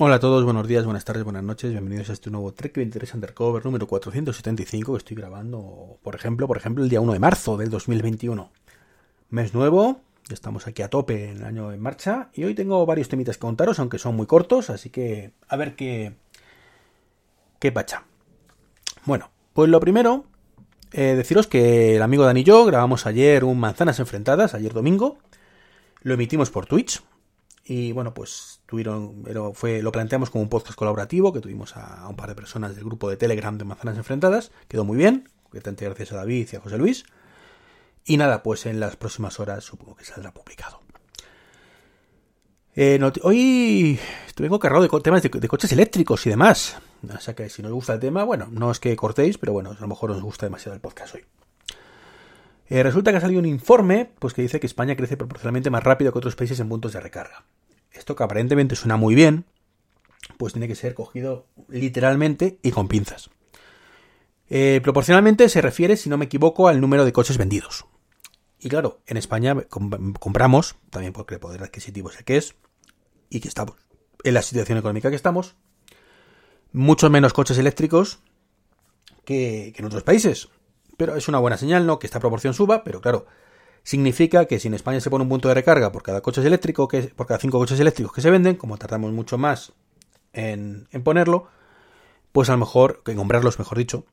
Hola a todos, buenos días, buenas tardes, buenas noches, bienvenidos a este nuevo Trek 23 Undercover número 475 que estoy grabando, por ejemplo, por ejemplo, el día 1 de marzo del 2021. Mes nuevo, estamos aquí a tope en el año en marcha y hoy tengo varios temitas que contaros, aunque son muy cortos, así que a ver qué qué pacha. Bueno, pues lo primero, eh, deciros que el amigo Dani y yo grabamos ayer un Manzanas Enfrentadas, ayer domingo, lo emitimos por Twitch, y bueno, pues tuvieron, fue, lo planteamos como un podcast colaborativo que tuvimos a, un par de personas del grupo de Telegram de Manzanas Enfrentadas. Quedó muy bien, gracias a David y a José Luis. Y nada, pues en las próximas horas supongo que saldrá publicado. Eh, hoy vengo cargado de temas de, coches eléctricos y demás. O sea que si no os gusta el tema, bueno, no es que cortéis, pero bueno, a lo mejor os gusta demasiado el podcast hoy. Eh, resulta que ha salido un informe pues, que dice que España crece proporcionalmente más rápido que otros países en puntos de recarga. Esto que aparentemente suena muy bien, pues tiene que ser cogido literalmente y con pinzas. Eh, proporcionalmente se refiere, si no me equivoco, al número de coches vendidos. Y claro, en España compramos, también porque el poder adquisitivo es el que es, y que estamos en la situación económica que estamos, muchos menos coches eléctricos que en otros países. Pero es una buena señal, ¿no? Que esta proporción suba, pero claro, significa que si en España se pone un punto de recarga por cada coche eléctrico, que, por cada cinco coches eléctricos que se venden, como tardamos mucho más en, ponerlo, pues a lo mejor, en comprarlos, mejor dicho,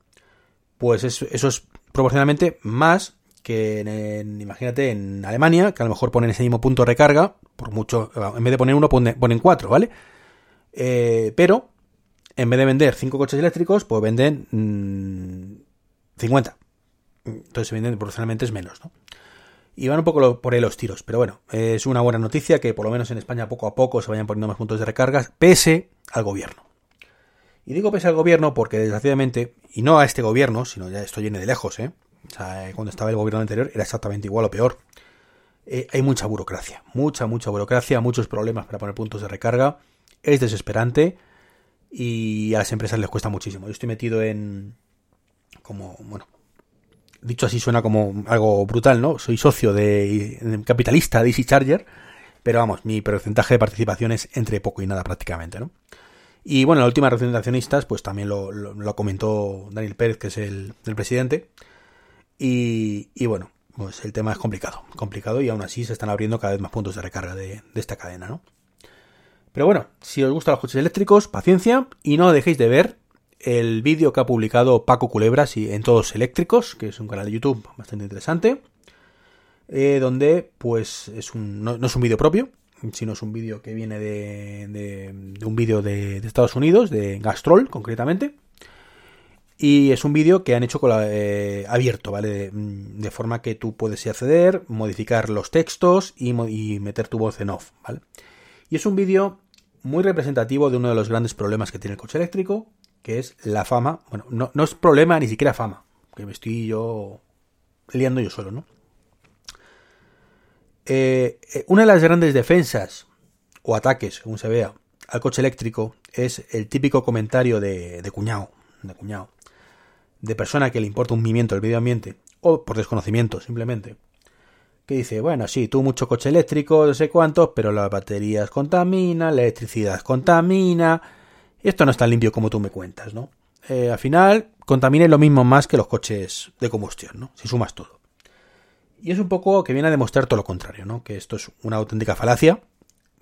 pues eso, es proporcionalmente más que en, imagínate, en Alemania, que a lo mejor ponen ese mismo punto de recarga, por mucho, en vez de poner uno, ponen, cuatro, ¿vale? Eh, pero, en vez de vender cinco coches eléctricos, pues venden 50. Mm, entonces, evidentemente, proporcionalmente es menos, ¿no? Y van un poco por ahí los tiros. Pero bueno, es una buena noticia que por lo menos en España poco a poco se vayan poniendo más puntos de recargas, pese al gobierno. Y digo pese al gobierno porque desgraciadamente, y no a este gobierno, sino ya esto viene de lejos, ¿eh? O sea, cuando estaba el gobierno anterior era exactamente igual o peor. Eh, hay mucha burocracia, mucha, mucha burocracia, muchos problemas para poner puntos de recarga. Es desesperante y a las empresas les cuesta muchísimo. Yo estoy metido en, como, bueno, dicho así suena como algo brutal, ¿no? Soy socio de, capitalista de Easy Charger, pero vamos, mi porcentaje de participación es entre poco y nada prácticamente, ¿no? Y bueno, la última reunión de accionistas, pues también lo, comentó Daniel Pérez, que es el, presidente. Y, bueno, pues el tema es complicado, complicado y aún así se están abriendo cada vez más puntos de recarga de, de esta cadena, ¿no? Pero bueno, si os gustan los coches eléctricos, paciencia y no dejéis de ver el vídeo que ha publicado Paco Culebras y en Todos Eléctricos, que es un canal de YouTube bastante interesante, eh, donde pues es un, no, es un vídeo propio, sino es un vídeo que viene de, de, un vídeo de, Estados Unidos, de Gastrol concretamente, y es un vídeo que han hecho con eh, abierto, ¿vale? De, forma que tú puedes acceder, modificar los textos y, y meter tu voz en off, ¿vale? Y es un vídeo muy representativo de uno de los grandes problemas que tiene el coche eléctrico, que es la fama. Bueno, no, no es problema ni siquiera fama, que me estoy yo liando yo solo, ¿no? Eh, eh, una de las grandes defensas o ataques, según se vea, al coche eléctrico es el típico comentario de, de cuñado, de cuñado, de persona que le importa un movimiento del medio ambiente, o por desconocimiento simplemente, que dice, bueno, sí, tú mucho coche eléctrico, no sé cuántos, pero las baterías contamina, la electricidad contamina, esto no es tan limpio como tú me cuentas, ¿no? Eh, al final, contamina lo mismo más que los coches de combustión, ¿no? Si sumas todo. Y es un poco que viene a demostrar todo lo contrario, ¿no? Que esto es una auténtica falacia,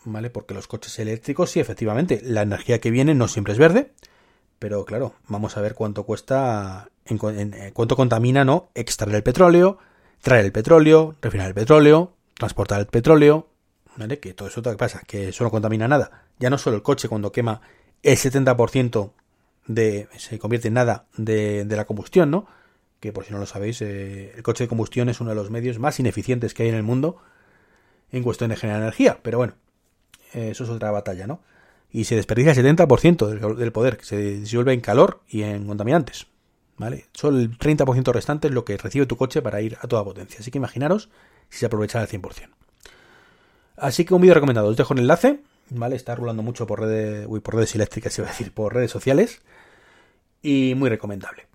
¿vale? Porque los coches eléctricos, sí, efectivamente, la energía que viene no siempre es verde, pero claro, vamos a ver cuánto cuesta, eh, cuánto contamina, ¿no? Extraer el petróleo, traer el petróleo, refinar el petróleo, transportar el petróleo, ¿vale? Que todo eso ¿qué pasa, que eso no contamina nada. Ya no solo el coche cuando quema el 70% de, se convierte en nada de, la combustión, ¿no? Que por si no lo sabéis, eh, el coche de combustión es uno de los medios más ineficientes que hay en el mundo en cuestión de generar energía. Pero bueno, eso es otra batalla, ¿no? Y se desperdicia el 70% del, del poder, que se disuelve en calor y en contaminantes. ¿Vale? Solo el 30% restante es lo que recibe tu coche para ir a toda potencia. Así que imaginaros si se aprovechara al 100%. Así que un vídeo recomendado. Os dejo el enlace ¿vale? Está rulando mucho por redes, uy, por redes eléctricas, iba a decir, por redes sociales. Y muy recomendable.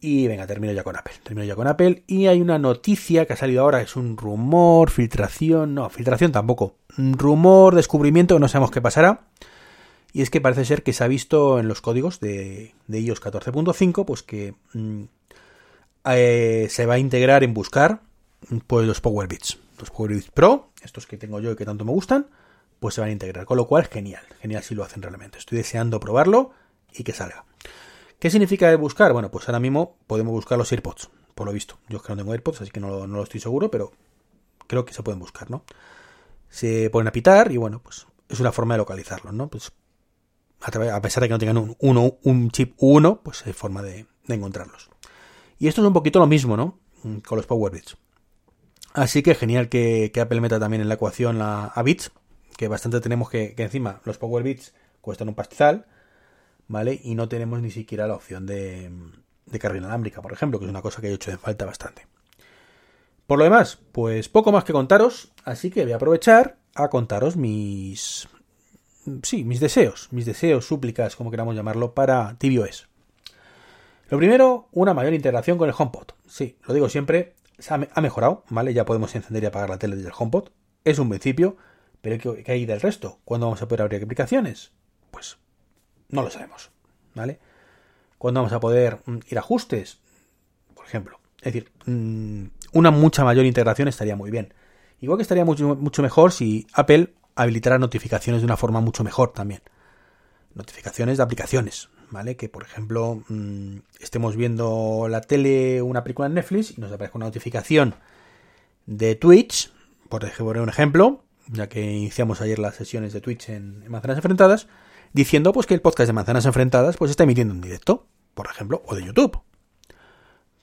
Y venga, termino ya con Apple. Termino ya con Apple. Y hay una noticia que ha salido ahora, es un rumor, filtración, no, filtración tampoco. Rumor, descubrimiento, no sabemos qué pasará. Y es que parece ser que se ha visto en los códigos de, de iOS 14.5, pues que mm, eh, se va a integrar en buscar pues los Power Beats. Los Power Beats Pro, estos que tengo yo y que tanto me gustan, pues se van a integrar. Con lo cual, genial, genial si lo hacen realmente. Estoy deseando probarlo y que salga. ¿Qué significa buscar? Bueno, pues ahora mismo podemos buscar los AirPods, por lo visto. Yo es que no tengo AirPods, así que no, no lo estoy seguro, pero creo que se pueden buscar, ¿no? Se ponen a pitar y bueno, pues es una forma de localizarlos, ¿no? Pues a, pesar de que no tengan un, uno, un chip U1, pues hay forma de, encontrarlos. Y esto es un poquito lo mismo, ¿no? Mm, con los Power Bits. Así que genial que, Apple meta también en la ecuación la, a bits, que bastante tenemos que, que encima los Power Bits cuestan un pastizal, ¿vale? Y no tenemos ni siquiera la opción de, de carga inalámbrica, por ejemplo, que es una cosa que he hecho en falta bastante. Por lo demás, pues poco más que contaros, así que voy a aprovechar a contaros mis, sí, mis deseos, mis deseos, súplicas, como queramos llamarlo, para tvOS. Lo primero, una mayor integración con el HomePod. Sí, lo digo siempre, ha mejorado, ¿vale? Ya podemos encender y apagar la tele desde el HomePod. Es un principio, pero ¿qué hay del resto? ¿Cuándo vamos a poder abrir aplicaciones? Pues no lo sabemos, ¿vale? ¿Cuándo vamos a poder mm, ir a ajustes? Por ejemplo. Es decir, mm, una mucha mayor integración estaría muy bien. Igual que estaría mucho, mucho mejor si Apple habilitará notificaciones de una forma mucho mejor también. Notificaciones de aplicaciones, ¿vale? Que por ejemplo mm, estemos viendo la tele, una película en Netflix y nos aparezca una notificación de Twitch, por ejemplo, un ejemplo, ya que iniciamos ayer las sesiones de Twitch en, Manzanas Enfrentadas, diciendo pues que el podcast de Manzanas Enfrentadas pues está emitiendo en directo, por ejemplo, o de YouTube.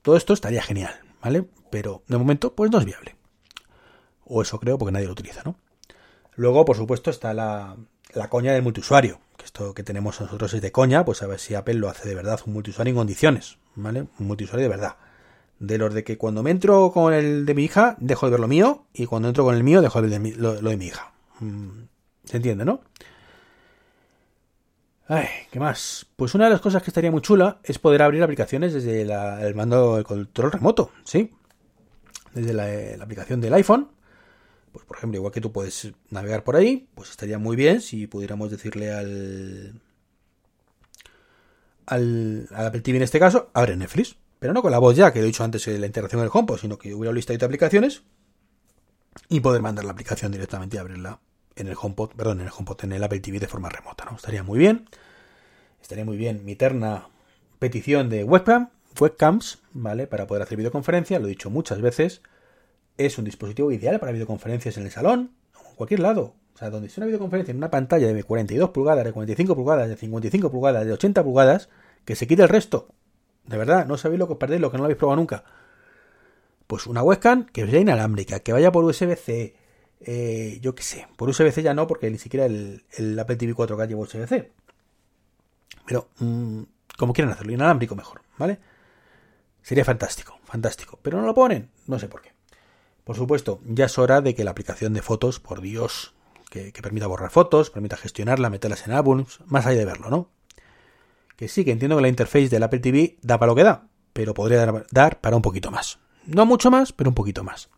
Todo esto estaría genial, ¿vale? Pero de momento pues no es viable. O eso creo porque nadie lo utiliza, ¿no? Luego, por supuesto, está la, coña del multiusuario. Que esto que tenemos nosotros es de coña, pues a ver si Apple lo hace de verdad, un multiusuario en condiciones, ¿vale? Un multiusuario de verdad. De los de que cuando me entro con el de mi hija, dejo de ver lo mío, y cuando entro con el mío, dejo de ver lo, de mi hija. Mm, ¿Se entiende, no? Ay, ¿qué más? Pues una de las cosas que estaría muy chula es poder abrir aplicaciones desde el mando del control remoto, ¿sí? Desde la aplicación del iPhone pues por ejemplo, igual que tú puedes navegar por ahí, pues estaría muy bien si pudiéramos decirle al, al, Apple TV en este caso, abre Netflix. Pero no con la voz ya, que he dicho antes de la integración con el HomePod, sino que hubiera un listado de aplicaciones y poder mandar la aplicación directamente y abrirla en el HomePod, perdón, en el HomePod, en el Apple TV de forma remota, ¿no? Estaría muy bien. Estaría muy bien mi eterna petición de webcam, webcams, ¿vale? Para poder hacer videoconferencia, lo he dicho muchas veces es un dispositivo ideal para videoconferencias en el salón en cualquier lado. O sea, donde sea una videoconferencia en una pantalla de 42 pulgadas, de 45 pulgadas, de 55 pulgadas, de 80 pulgadas, que se quite el resto. De verdad, no sabéis lo que perdéis, lo que no lo habéis probado nunca. Pues una webcam que sea inalámbrica, que vaya por USB-C, eh, yo qué sé, por USB-C ya no, porque ni siquiera el, Apple TV 4K lleva USB-C. Pero, mm, como quieran hacerlo, inalámbrico mejor, ¿vale? Sería fantástico, fantástico. Pero no lo ponen, no sé por qué. Por supuesto, ya es hora de que la aplicación de fotos, por Dios, que, permita borrar fotos, permita gestionarla, meterlas en álbumes, más allá de verlo, ¿no? Que sí, que entiendo que la interface del Apple TV da para lo que da, pero podría dar, para un poquito más. No mucho más, pero un poquito más.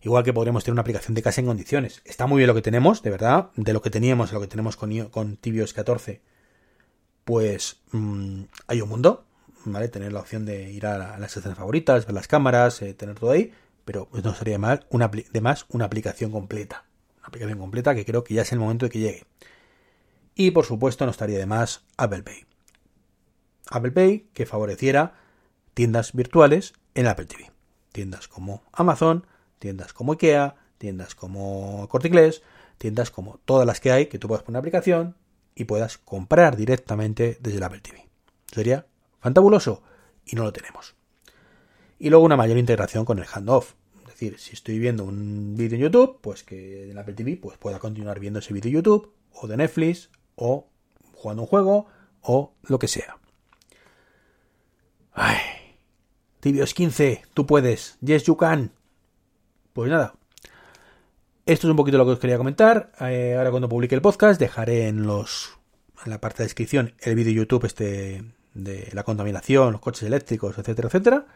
Igual que podríamos tener una aplicación de casa en condiciones. Está muy bien lo que tenemos, de verdad. De lo que teníamos a lo que tenemos con, con tvOS 14, pues mm, hay un mundo, ¿vale? Tener la opción de ir a, las escenas favoritas, ver las cámaras, eh, tener todo ahí pero pues no sería mal una, de más una aplicación completa. Una aplicación completa que creo que ya es el momento de que llegue. Y por supuesto no estaría de más Apple Pay. Apple Pay que favoreciera tiendas virtuales en Apple TV. Tiendas como Amazon, tiendas como IKEA, tiendas como Corte Inglés, tiendas como todas las que hay que tú puedas poner aplicación y puedas comprar directamente desde el Apple TV. Sería fantabuloso y no lo tenemos. Y luego una mayor integración con el handoff. Es decir, si estoy viendo un vídeo en YouTube, pues que en Apple TV pues pueda continuar viendo ese vídeo en YouTube, o de Netflix, o jugando un juego, o lo que sea. Ay, Tibios 15, tú puedes. Yes, you can. Pues nada. Esto es un poquito lo que os quería comentar. Eh, ahora cuando publique el podcast dejaré en los en la parte de descripción el vídeo YouTube este de la contaminación, los coches eléctricos, etcétera, etcétera.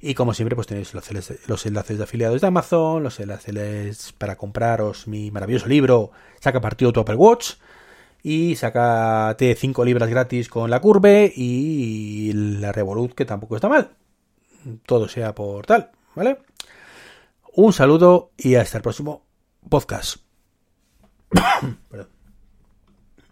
Y como siempre, pues tenéis los, enlaces de afiliados de Amazon, los enlaces para compraros mi maravilloso libro, Saca partido tu Apple Watch. Y sácate 5 libras gratis con la curve y la Revolut que tampoco está mal. Todo sea por tal, ¿vale? Un saludo y hasta el próximo podcast. Perdón.